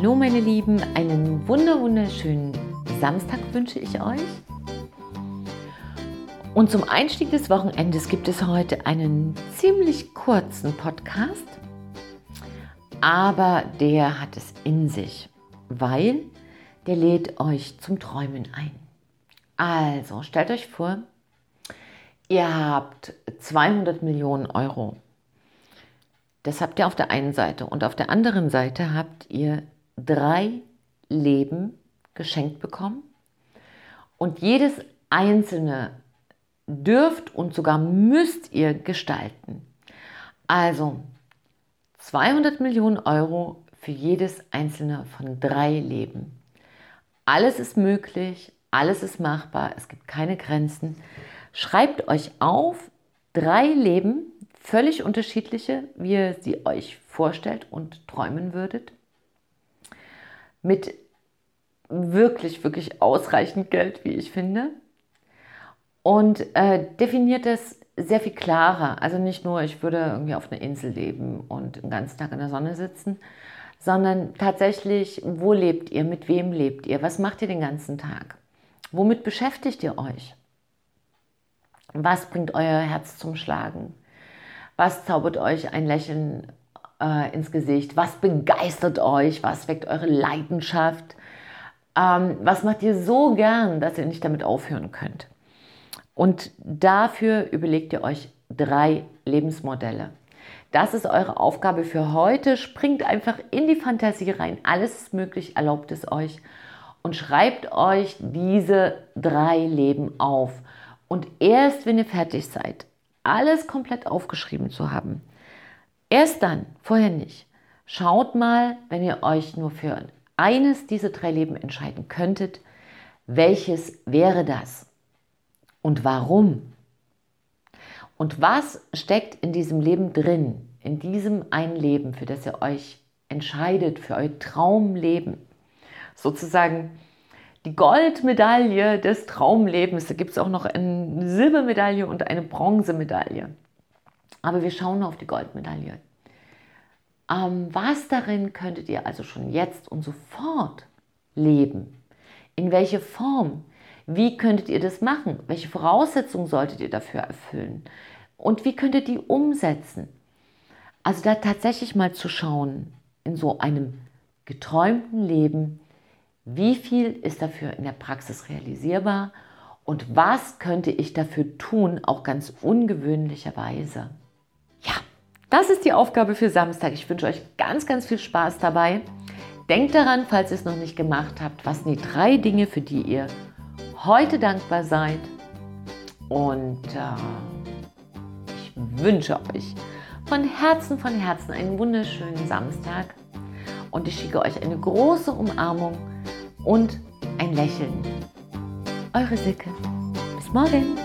Hallo meine Lieben, einen wunder wunderschönen Samstag wünsche ich euch. Und zum Einstieg des Wochenendes gibt es heute einen ziemlich kurzen Podcast, aber der hat es in sich, weil der lädt euch zum Träumen ein. Also stellt euch vor, ihr habt 200 Millionen Euro das habt ihr auf der einen Seite. Und auf der anderen Seite habt ihr drei Leben geschenkt bekommen. Und jedes einzelne dürft und sogar müsst ihr gestalten. Also 200 Millionen Euro für jedes einzelne von drei Leben. Alles ist möglich, alles ist machbar, es gibt keine Grenzen. Schreibt euch auf, drei Leben, völlig unterschiedliche, wie ihr sie euch vorstellt und träumen würdet. Mit wirklich, wirklich ausreichend Geld, wie ich finde. Und äh, definiert es sehr viel klarer. Also nicht nur, ich würde irgendwie auf einer Insel leben und den ganzen Tag in der Sonne sitzen, sondern tatsächlich, wo lebt ihr, mit wem lebt ihr, was macht ihr den ganzen Tag, womit beschäftigt ihr euch, was bringt euer Herz zum Schlagen, was zaubert euch ein Lächeln äh, ins Gesicht? Was begeistert euch? Was weckt eure Leidenschaft? Ähm, was macht ihr so gern, dass ihr nicht damit aufhören könnt? Und dafür überlegt ihr euch drei Lebensmodelle. Das ist eure Aufgabe für heute. Springt einfach in die Fantasie rein. Alles ist möglich, erlaubt es euch. Und schreibt euch diese drei Leben auf. Und erst wenn ihr fertig seid, alles komplett aufgeschrieben zu haben. Erst dann, vorher nicht. Schaut mal, wenn ihr euch nur für eines dieser drei Leben entscheiden könntet, welches wäre das und warum? Und was steckt in diesem Leben drin, in diesem einen Leben, für das ihr euch entscheidet, für euer Traumleben? Sozusagen die Goldmedaille des Traumlebens. Da gibt es auch noch eine Silbermedaille und eine Bronzemedaille. Aber wir schauen auf die Goldmedaille. Ähm, was darin könntet ihr also schon jetzt und sofort leben? In welche Form? Wie könntet ihr das machen? Welche Voraussetzungen solltet ihr dafür erfüllen? Und wie könntet ihr die umsetzen? Also da tatsächlich mal zu schauen in so einem geträumten Leben, wie viel ist dafür in der Praxis realisierbar und was könnte ich dafür tun, auch ganz ungewöhnlicherweise. Das ist die Aufgabe für Samstag. Ich wünsche euch ganz, ganz viel Spaß dabei. Denkt daran, falls ihr es noch nicht gemacht habt, was sind die drei Dinge, für die ihr heute dankbar seid. Und äh, ich wünsche euch von Herzen, von Herzen einen wunderschönen Samstag. Und ich schicke euch eine große Umarmung und ein Lächeln. Eure Silke. Bis morgen.